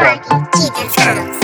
Mark Keaton Scott.